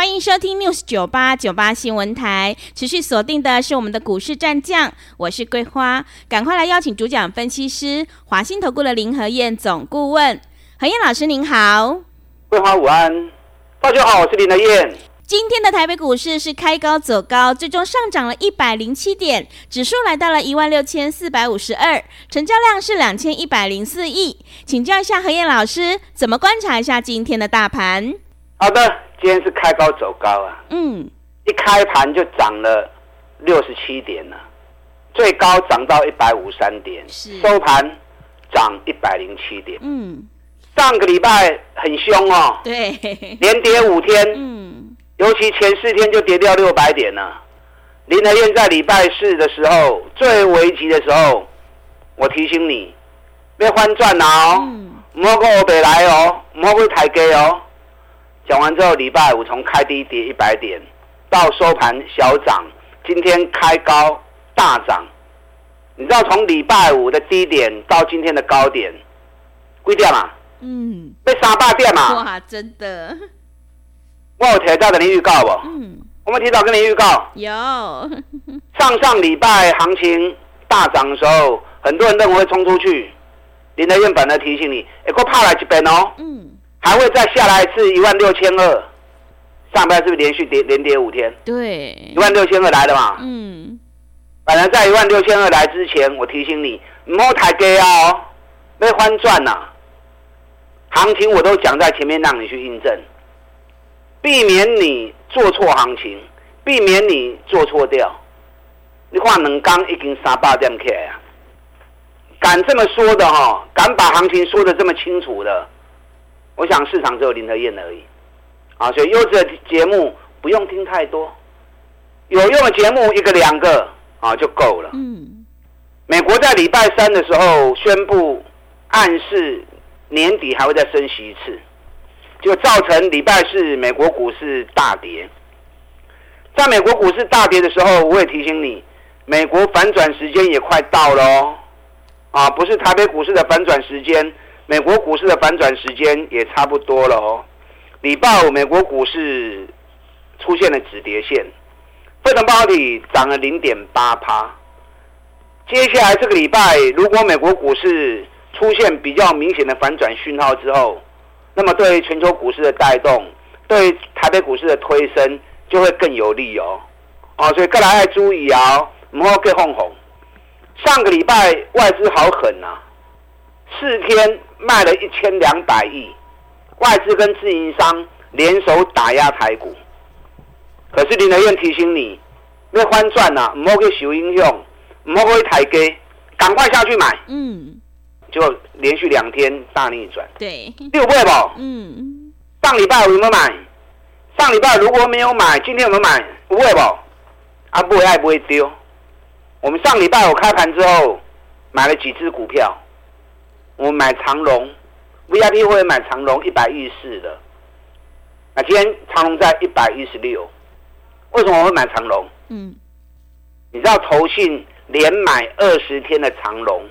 欢迎收听 News 九八九八新闻台，持续锁定的是我们的股市战将，我是桂花，赶快来邀请主讲分析师华信投顾的林和燕总顾问，何燕老师您好，桂花午安，大家好，我是林和燕。今天的台北股市是开高走高，最终上涨了一百零七点，指数来到了一万六千四百五十二，成交量是两千一百零四亿，请教一下何燕老师，怎么观察一下今天的大盘？好的。今天是开高走高啊，嗯，一开盘就涨了六十七点了，最高涨到一百五十三点，收盘涨一百零七点，嗯，上个礼拜很凶哦，对，连跌五天，嗯，尤其前四天就跌掉六百点了。林和燕在礼拜四的时候最危急的时候，我提醒你别翻转哦，莫过我北来哦，莫过台阶哦。讲完之后，礼拜五从开低跌一百点，到收盘小涨，今天开高大涨。你知道从礼拜五的低点到今天的高点，贵点嘛？嗯，被三百点嘛？哇，真的！我有提早跟你预告不？嗯，我们提早跟你预告。有。上上礼拜行情大涨的时候，很多人认为会冲出去。林德燕本来提醒你，哎，给我跑来这边哦。嗯。还会再下来一次一万六千二，上班是不是连续跌连跌五天？对，一万六千二来了嘛？嗯，反正在一万六千二来之前，我提醒你，莫抬价哦，没翻转呐。行情我都讲在前面，让你去印证，避免你做错行情，避免你做错掉。你看两刚已经三百点起来啊，敢这么说的哈，敢把行情说的这么清楚的。我想市场只有林和燕而已，啊，所以优质的节目不用听太多，有用的节目一个两个啊就够了。嗯，美国在礼拜三的时候宣布暗示年底还会再升息一次，就造成礼拜四美国股市大跌。在美国股市大跌的时候，我也提醒你，美国反转时间也快到了哦，啊，不是台北股市的反转时间。美国股市的反转时间也差不多了哦。礼拜五美国股市出现了止跌线，费城半导体涨了零点八趴。接下来这个礼拜，如果美国股市出现比较明显的反转讯号之后，那么对全球股市的带动，对台北股市的推升就会更有利哦。哦，所以各位要注意啊，唔好给哄哄。上个礼拜外资好狠、啊。四天卖了一千两百亿，外资跟自营商联手打压台股。可是林德燕提醒你，要翻转呐，唔好去受影响，唔好去抬价，赶快下去买。嗯，就连续两天大逆转。对，六倍不？嗯。上礼拜有没有买？上礼拜如果没有买，今天有没有买？不会不？啊，不会爱不会丢。我们上礼拜我开盘之后买了几只股票。我们买长荣，VIP 会买长荣一百一十四的，那今天长荣在一百一十六，为什么我会买长荣？嗯，你知道投信连买二十天的长荣，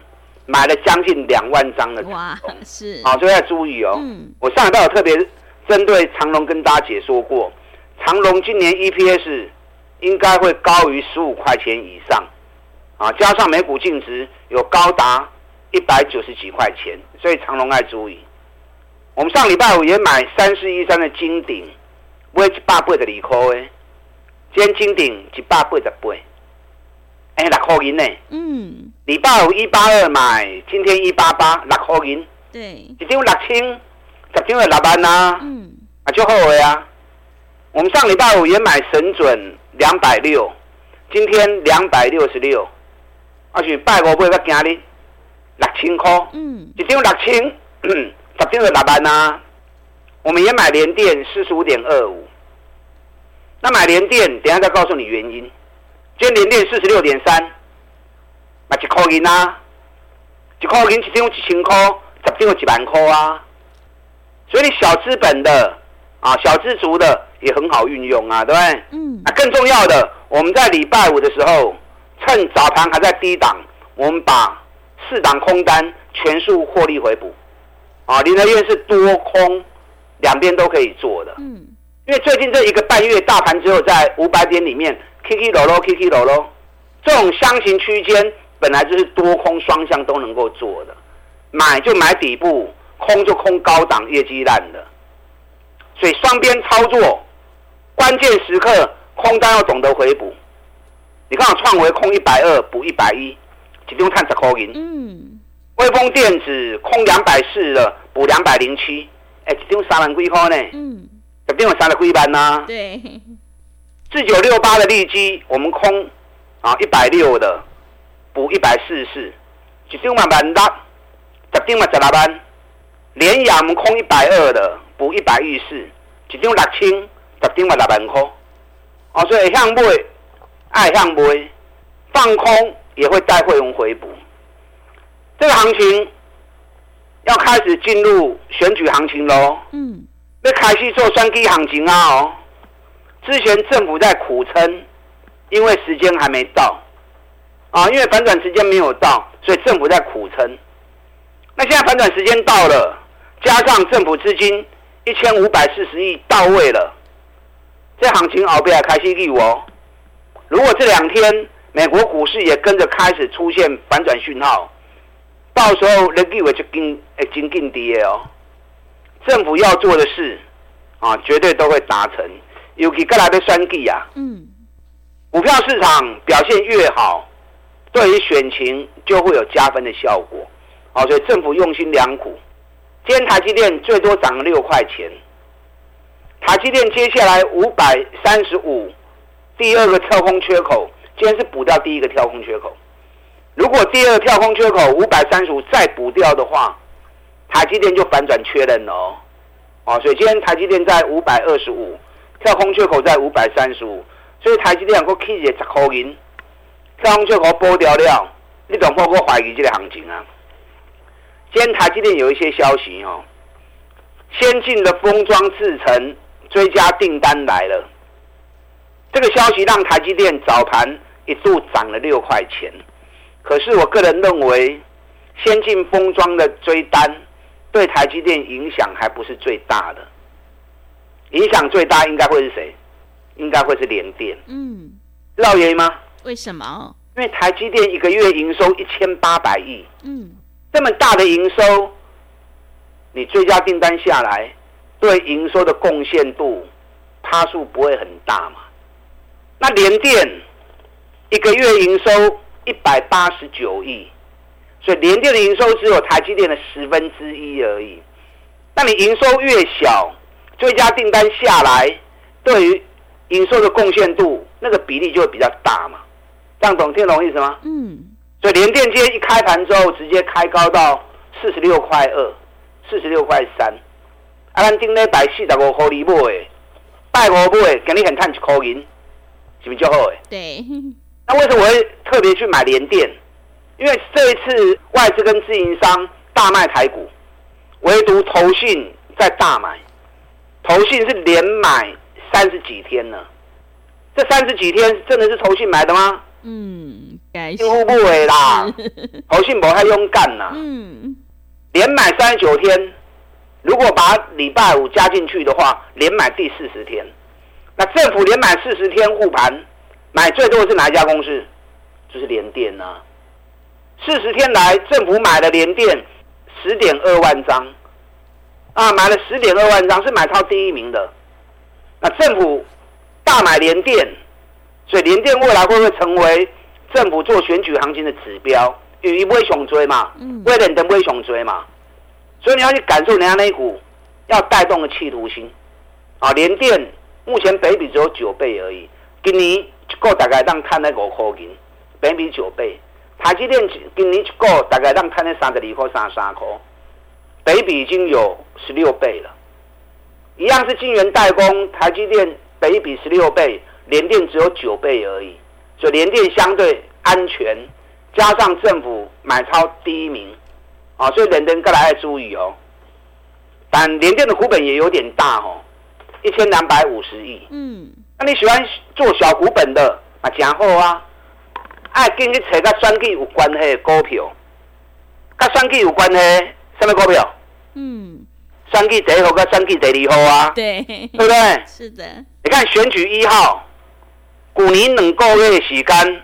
买了将近两万张的哇，是，好，所以要注意哦。嗯，我上礼拜有特别针对长荣跟大家解说过，长荣今年 EPS 应该会高于十五块钱以上，啊，加上每股净值有高达。一百九十几块钱，所以长隆爱注意。我们上礼拜五也买三四一三的金鼎，买一百八的利科诶。今天金鼎一百八十八，哎，六块银呢？嗯。礼拜五一八二买，今天一八八，六块银。对。一张六千，十张的六万呐。嗯。啊，就后悔啊。我们上礼拜五也买神准两百六，今天两百六十六，而且拜五买个今日。六千块，嗯，一张六千，十张就六万啊。我们也买联电四十五点二五，那买联电，等下再告诉你原因。今天联电四十六点三，啊，一块银啊，一块银一张一千块，十张有一万块啊。所以你小资本的啊，小资族的也很好运用啊，对不对？嗯。那更重要的，我们在礼拜五的时候，趁早盘还在低档，我们把四档空单全数获利回补。啊，林和彦是多空两边都可以做的。嗯。因为最近这一个半月，大盘只有在五百点里面起起落落，起起落落，这种箱型区间本来就是多空双向都能够做的，买就买底部。空就空高档业绩烂的，所以双边操作，关键时刻空单要懂得回补。你看我创维空一百二补一百一，只用看十块银。嗯。威锋电子空两百四的，补两百零七，哎，一张三万几块呢。嗯。肯定有三万几班呐。对。四九六八的利基，我们空啊一百六的，补一百四十四，一张万万六，十点嘛十六万。连阳我们空一百二的，补一百一十四，一张六千，十张嘛六万块。哦，所以向买，爱向买，放空也会带会员回补。这个行情要开始进入选举行情喽。嗯。要开始做双击行情啊！哦，之前政府在苦撑，因为时间还没到。啊，因为反转时间没有到，所以政府在苦撑。那现在反转时间到了，加上政府资金一千五百四十亿到位了，这行情熬不了开始利哦。如果这两天美国股市也跟着开始出现反转讯号，到时候那利尾就跟诶紧紧跌哦。政府要做的事啊，绝对都会达成。尤其各来的选举啊，嗯，股票市场表现越好，对于选情就会有加分的效果。好，所以政府用心良苦。今天台积电最多涨了六块钱。台积电接下来五百三十五，第二个跳空缺口，今天是补掉第一个跳空缺口。如果第二个跳空缺口五百三十五再补掉的话，台积电就反转确认了哦。哦，所以今天台积电在五百二十五，跳空缺口在五百三十五，所以台积电能够 K 十块银，跳空缺口补掉了，你怎么会怀疑这个行情啊？今天台积电有一些消息哦，先进的封装制程追加订单来了，这个消息让台积电早盘一度涨了六块钱。可是我个人认为，先进封装的追单对台积电影响还不是最大的，影响最大应该会是谁？应该会是联电。嗯，知道原因吗？为什么？因为台积电一个月营收一千八百亿。嗯。这么大的营收，你追加订单下来，对营收的贡献度，趴数不会很大嘛？那联电一个月营收一百八十九亿，所以联电的营收只有台积电的十分之一而已。那你营收越小，追加订单下来，对于营收的贡献度，那个比例就会比较大嘛？这样懂听懂意思吗？嗯。所以联电今天一开盘之后，直接开高到四十六块二、四十六块三。啊，咱顶礼拜四十五块二买的，拜五买的，今日很赚一块银，是不是就好诶？对。那为什么我会特别去买联电？因为这一次外资跟自营商大卖台股，唯独投信在大买，投信是连买三十几天了。这三十几天真的是投信买的吗？嗯。应付不为啦，投信博太勇敢呐。嗯，连买三十九天，如果把礼拜五加进去的话，连买第四十天。那政府连买四十天护盘，买最多的是哪一家公司？就是联电呐。四十天来，政府买了联电十点二万张，啊，买了十点二万张，是买超第一名的。那政府大买联电，所以联电未来会不会成为？政府做选举行情的指标，因为不熊追嘛，为了等不会熊追嘛，所以你要去感受人家那一股要带动的企图心啊！联电目前北比只有九倍而已，今年一个大概让看那个五块银，本益比九倍。台积电今年一个大概让看那三十二块、三十三块，本益比已经有十六倍了。一样是晶圆代工，台积电本益比十六倍，联电只有九倍而已。所以联电相对安全，加上政府买超第一名，啊，所以人人各来要注意哦。但联电的股本也有点大哦，一千两百五十亿。嗯，那你喜欢做小股本的啊？真好啊！爱跟你找跟选举有关系的股票，跟选举有关系什么股票？嗯，选举第一号跟选举第二号啊？对，对不对？是的。你看选举一号，股年两个月的时间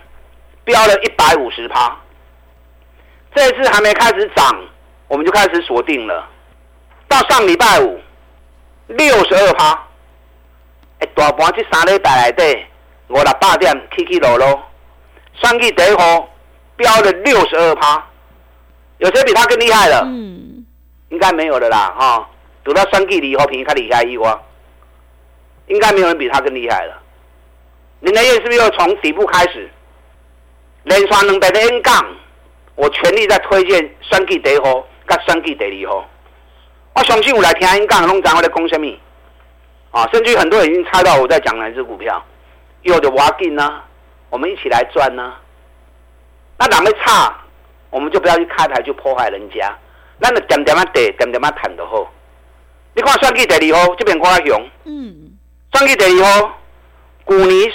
飙了一百五十趴，这一次还没开始涨，我们就开始锁定了。到上礼拜五，六十二趴，哎，大盘这三礼拜内底五六百点起起落落，选举第一号飙了六十二趴，有谁比他更厉害了？嗯，应该没有的啦，哈、哦，等到选举二号平，他厉害一哇，应该没有人比他更厉害了。林德燕是不是又从底部开始连刷两百的 N 杠？我全力在推荐选举第一号甲选举第二号。我相信有来听音杠，拢知我在讲什么啊！甚至很多人已经猜到我在讲哪只股票，有的挖进呢，我们一起来赚呢、啊。那哪个差，我们就不要去开牌去破坏人家。那你点点啊跌，点点啊谈就好。你看算计第二号这边挂熊，嗯，算计第二号，股年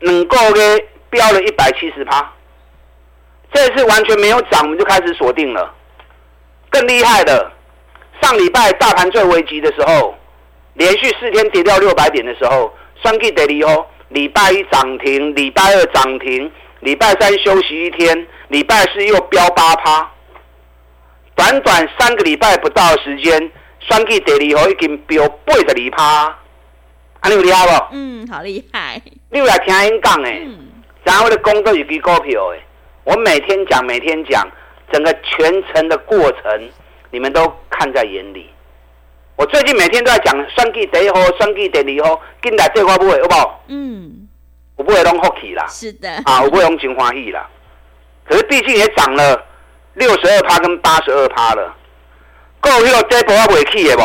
两个月飙了一百七十趴，这次完全没有涨，我们就开始锁定了。更厉害的。上礼拜大盘最危急的时候，连续四天跌掉六百点的时候，选举第二哦，礼拜一涨停，礼拜二涨停，礼拜三休息一天，礼拜四又飙八趴，短短三个礼拜不到的时间，选举第二号已经飙八十二趴，啊，你有厉害不？嗯，好厉害。你有来听因讲诶，然后我的功都有几股票诶，我每天讲，每天讲，整个全程的过程。你们都看在眼里，我最近每天都在讲算计第一号，算计第二号，进来这块不会好不好？嗯，我不会弄福气啦。是的。啊，我不会弄情欢喜啦。可是毕竟也涨了六十二趴跟八十二趴了，够有这波要尾气的不？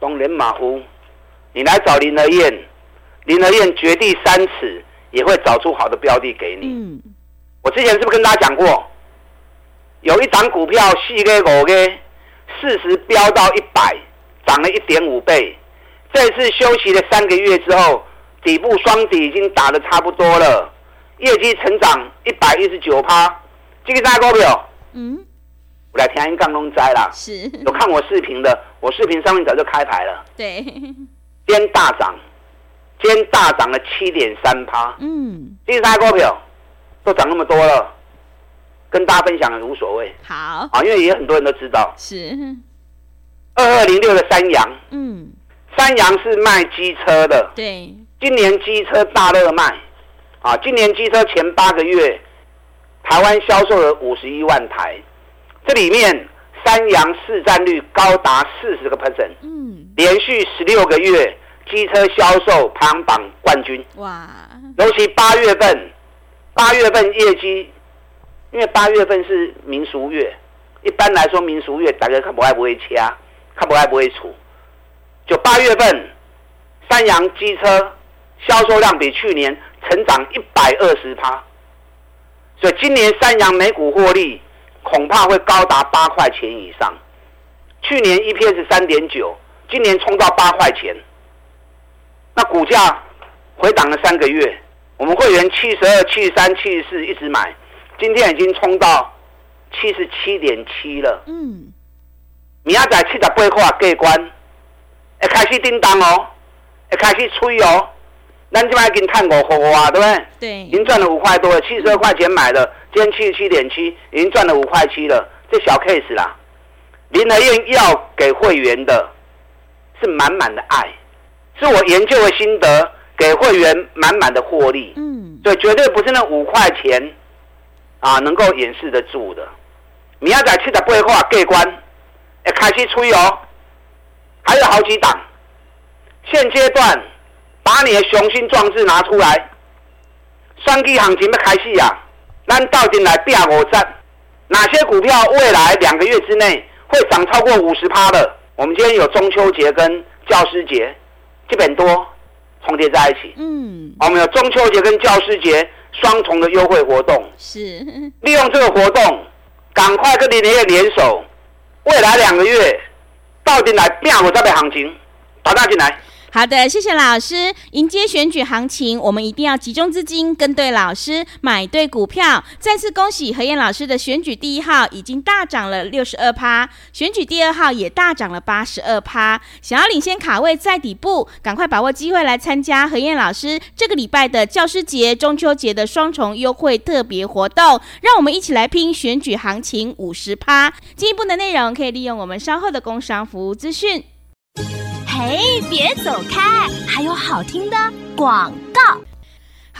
东人马虎，你来找林和燕，林和燕掘地三尺也会找出好的标的给你。嗯。我之前是不是跟大家讲过？有一档股票四个五个。四十飙到一百，涨了一点五倍。这次休息了三个月之后，底部双底已经打的差不多了，业绩成长一百一十九趴。这个大股票，嗯，我来听一杠龙灾啦。是，有看我视频的，我视频上面早就开牌了。对，今天大涨，今天大涨了七点三趴。嗯，这个大股票都涨那么多了。跟大家分享也无所谓，好啊，因为也很多人都知道是二二零六的三阳，嗯，三阳是卖机车的，对，今年机车大热卖，啊，今年机车前八个月，台湾销售了五十一万台，这里面三阳市占率高达四十个 percent，嗯，连续十六个月机车销售排行榜冠军，哇，尤其八月份，八月份业绩。因为八月份是民俗月，一般来说民俗月大家看不爱不会掐，看不爱不会处。就八月份，三洋机车销售量比去年成长一百二十趴，所以今年三洋每股获利恐怕会高达八块钱以上。去年 EPS 三点九，今年冲到八块钱，那股价回档了三个月，我们会员七十二、七十三、七十四一直买。今天已经冲到七十七点七了。嗯，明仔载七十八块过关，会开始叮当哦，会开始吹哦。咱这边已经探五块啊，对不对？对。已经赚了五块多了，七十二块钱买的，今天七十七点七，已经赚了五块七了。这小 case 啦。林和彦要给会员的是满满的爱，是我研究的心得，给会员满满的获利。嗯。对绝对不是那五块钱。啊，能够掩饰得住的，明仔载七十八块过关，哎，开始吹哦，还有好几档。现阶段，把你的雄心壮志拿出来，双季行情要开始啊！咱到进来变五站，哪些股票未来两个月之内会涨超过五十趴的？我们今天有中秋节跟教师节，基本多重叠在一起。嗯，我们有中秋节跟教师节。双重的优惠活动。是，利用这个活动，赶快跟林业联手，未来两个月到底来变我这边行情，打大进来。好的，谢谢老师。迎接选举行情，我们一定要集中资金，跟对老师，买对股票。再次恭喜何燕老师的选举第一号已经大涨了六十二趴，选举第二号也大涨了八十二趴。想要领先卡位在底部，赶快把握机会来参加何燕老师这个礼拜的教师节、中秋节的双重优惠特别活动。让我们一起来拼选举行情五十趴。进一步的内容可以利用我们稍后的工商服务资讯。嘿，别走开！还有好听的广告。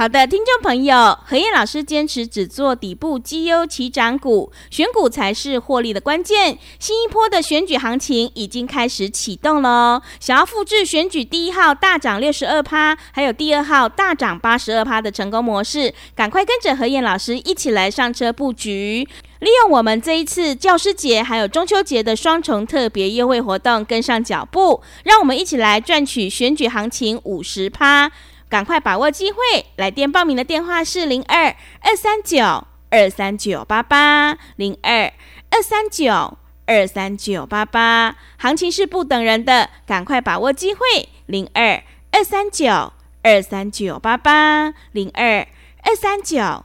好的，听众朋友，何燕老师坚持只做底部绩优起涨股，选股才是获利的关键。新一波的选举行情已经开始启动了哦，想要复制选举第一号大涨六十二趴，还有第二号大涨八十二趴的成功模式，赶快跟着何燕老师一起来上车布局。利用我们这一次教师节还有中秋节的双重特别优惠活动，跟上脚步，让我们一起来赚取选举行情五十趴，赶快把握机会！来电报名的电话是零二二三九二三九八八零二二三九二三九八八，行情是不等人的，赶快把握机会！零二二三九二三九八八零二二三九。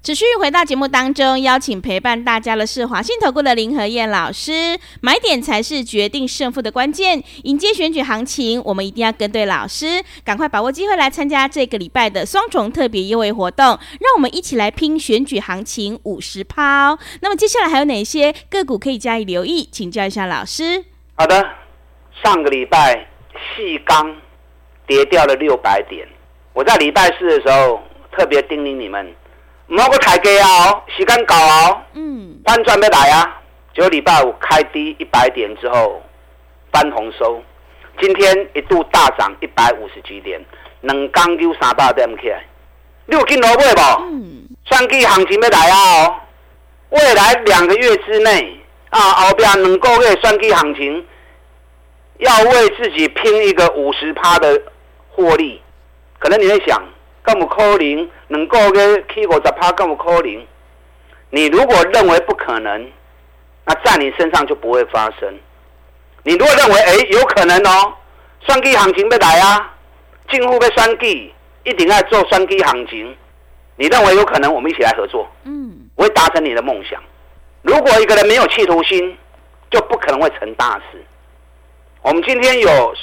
持续回到节目当中，邀请陪伴大家的是华信投顾的林和燕老师。买点才是决定胜负的关键。迎接选举行情，我们一定要跟对老师，赶快把握机会来参加这个礼拜的双重特别优惠活动。让我们一起来拼选举行情五十趴。那么接下来还有哪些个股可以加以留意？请教一下老师。好的，上个礼拜细钢跌掉了六百点，我在礼拜四的时候特别叮咛你们。唔好个抬价哦，时间到哦，嗯，翻转要来啊！结果礼拜五开低一百点之后翻红收，今天一度大涨一百五十几点，两刚溜三百点起来，你有进来买不？嗯，算计行情要来啊！哦，未来两个月之内啊，后边两个月算计行情要为自己拼一个五十趴的获利，可能你会想。更不可能能够个起五十趴，更有可能。你如果认为不可能，那在你身上就不会发生。你如果认为哎、欸、有可能哦，双击行情要来啊，进户要选举，一定要做双击行情。你认为有可能，我们一起来合作，嗯，我会达成你的梦想。如果一个人没有企图心，就不可能会成大事。我们今天有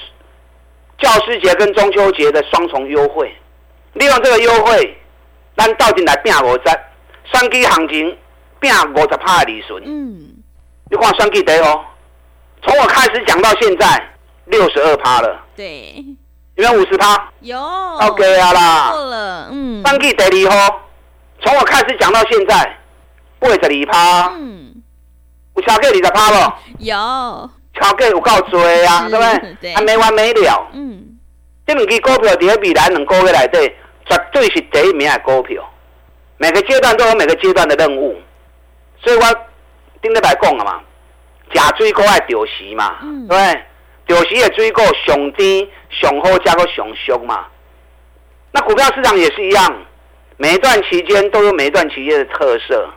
教师节跟中秋节的双重优惠。利用这个优惠，咱到底来拼五十，选举行情拼五十趴的利润。嗯，你看选举得哦，从我开始讲到现在六十二趴了。对，有没有五十趴？有。OK 啊啦。错了，嗯。选举得利哦，从我开始讲到现在八十二趴。嗯。有超过二十趴不？有。超过有够多啊，对不对？对。还没完没了。嗯。这两支股票在未来两个月来对。绝对是第一名的股票，每个阶段都有每个阶段的任务，所以我顶礼拜讲了嘛，假水果爱丢席嘛，嗯、对？丢席的水果上甜上好，加个上俗嘛。那股票市场也是一样，每一段期间都有每一段期间的特色。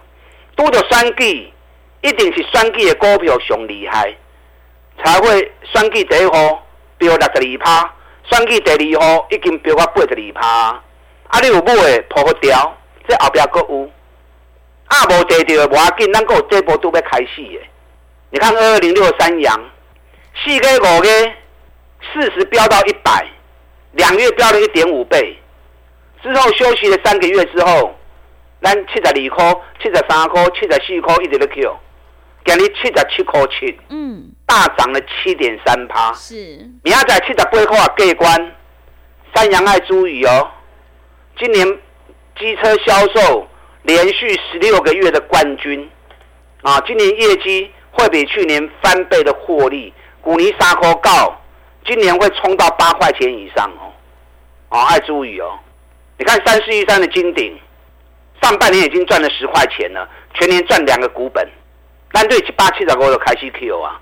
多的选举，一定是选举的股票上厉害，才会选举第一号飙六十二趴，选举第二号已经飙到八十二趴。啊！你有买的破个掉，这后边还有。啊，无跌到无要紧，咱有这波都要开始的。你看二二零六三阳，四月五个，四十飙到一百，两月飙了一点五倍。之后休息了三个月之后，咱七十二块、七十三块、七十四块一直在 Q，今日七十七块七，嗯，大涨了七点三趴。是，明仔载七十八块过关，三阳爱注意哦。今年机车销售连续十六个月的冠军，啊，今年业绩会比去年翻倍的获利，古尼沙科告今年会冲到八块钱以上哦。哦，爱注意哦。你看三四一三的金顶，上半年已经赚了十块钱了，全年赚两个股本。但对七八七十五就开始 Q 啊。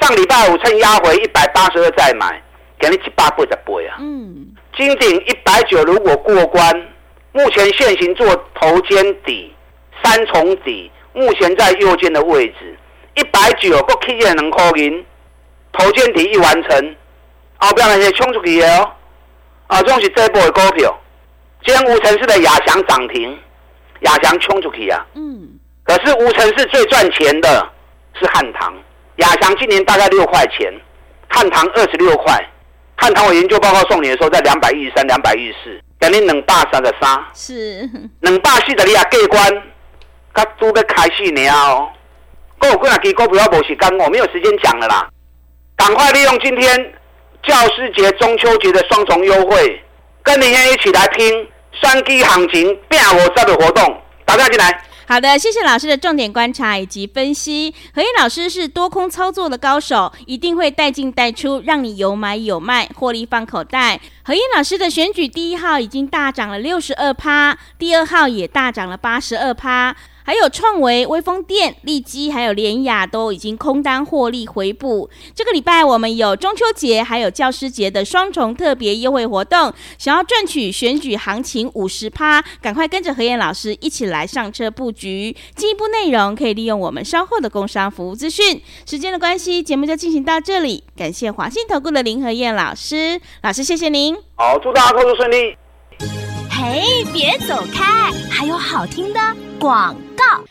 上礼拜五趁压回一百八十二再买，给你七八倍的倍啊。嗯。金鼎一百九如果过关，目前现行做头肩底、三重底，目前在右肩的位置，一百九个 K 线能扣零，头肩底一完成，后边那些冲出去的哦。啊，这是这波的股票。今天无尘市的亚翔涨停，亚翔冲出去啊。嗯。可是无尘市最赚钱的是汉唐，亚翔今年大概六块钱，汉唐二十六块。汉唐我研究报告送你的时候在两百一十三、两百一十四，等你两百三十三。是。两百四十你也过关，他都在开始了哦。够有几啊支股票没时间，我没有时间讲了啦。赶快利用今天教师节、中秋节的双重优惠，跟林燕一起来拼。双击行情变我这的活动，打电话进来。好的，谢谢老师的重点观察以及分析。何燕老师是多空操作的高手，一定会带进带出，让你有买有卖，获利放口袋。何燕老师的选举第一号已经大涨了六十二趴，第二号也大涨了八十二趴。还有创维、威风电、利基，还有联雅都已经空单获利回补。这个礼拜我们有中秋节还有教师节的双重特别优惠活动，想要赚取选举行情五十趴，赶快跟着何燕老师一起来上车布局。进一步内容可以利用我们稍后的工商服务资讯。时间的关系，节目就进行到这里。感谢华信投顾的林何燕老师，老师谢谢您。好，祝大家工作顺利。嘿，别走开，还有好听的广告。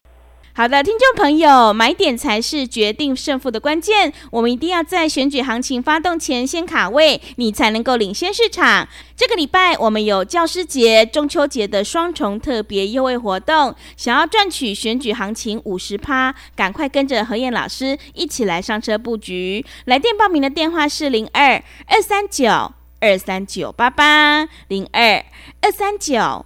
好的，听众朋友，买点才是决定胜负的关键。我们一定要在选举行情发动前先卡位，你才能够领先市场。这个礼拜我们有教师节、中秋节的双重特别优惠活动，想要赚取选举行情五十趴，赶快跟着何燕老师一起来上车布局。来电报名的电话是零二二三九二三九八八零二二三九。